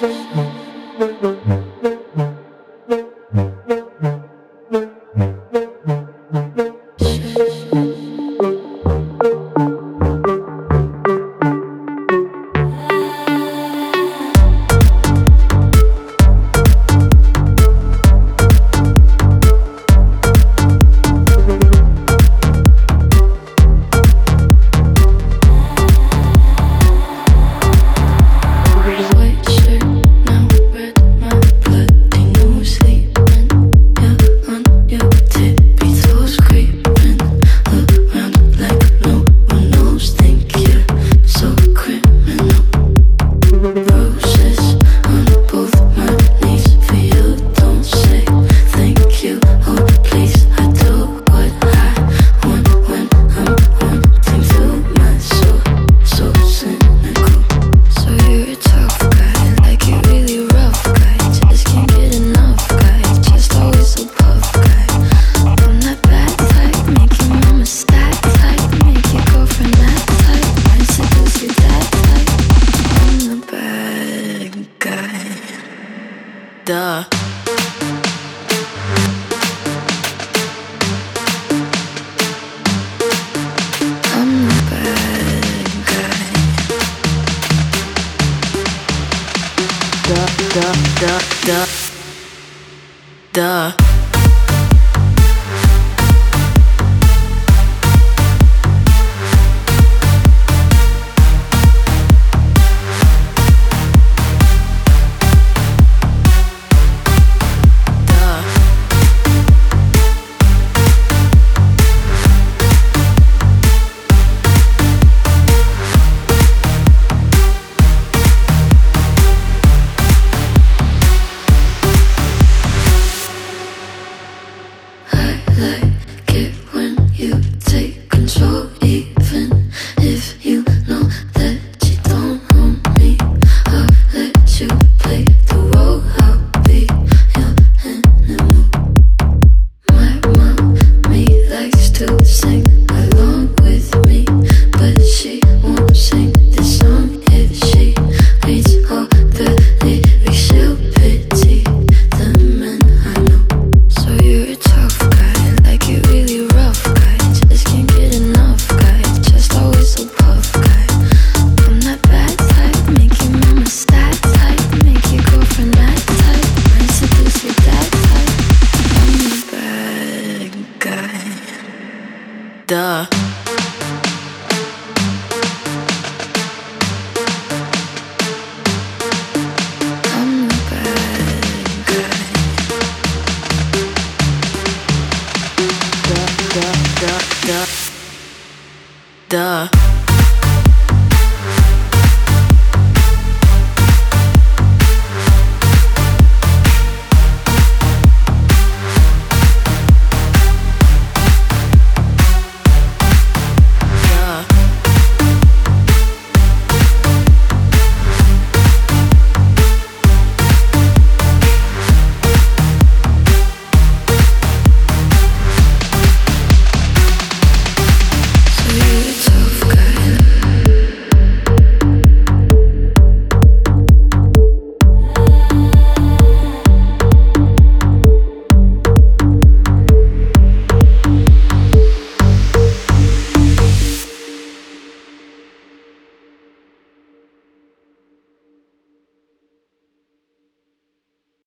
Thank you. Duh. Duh, duh, duh, duh. Duh. Duh.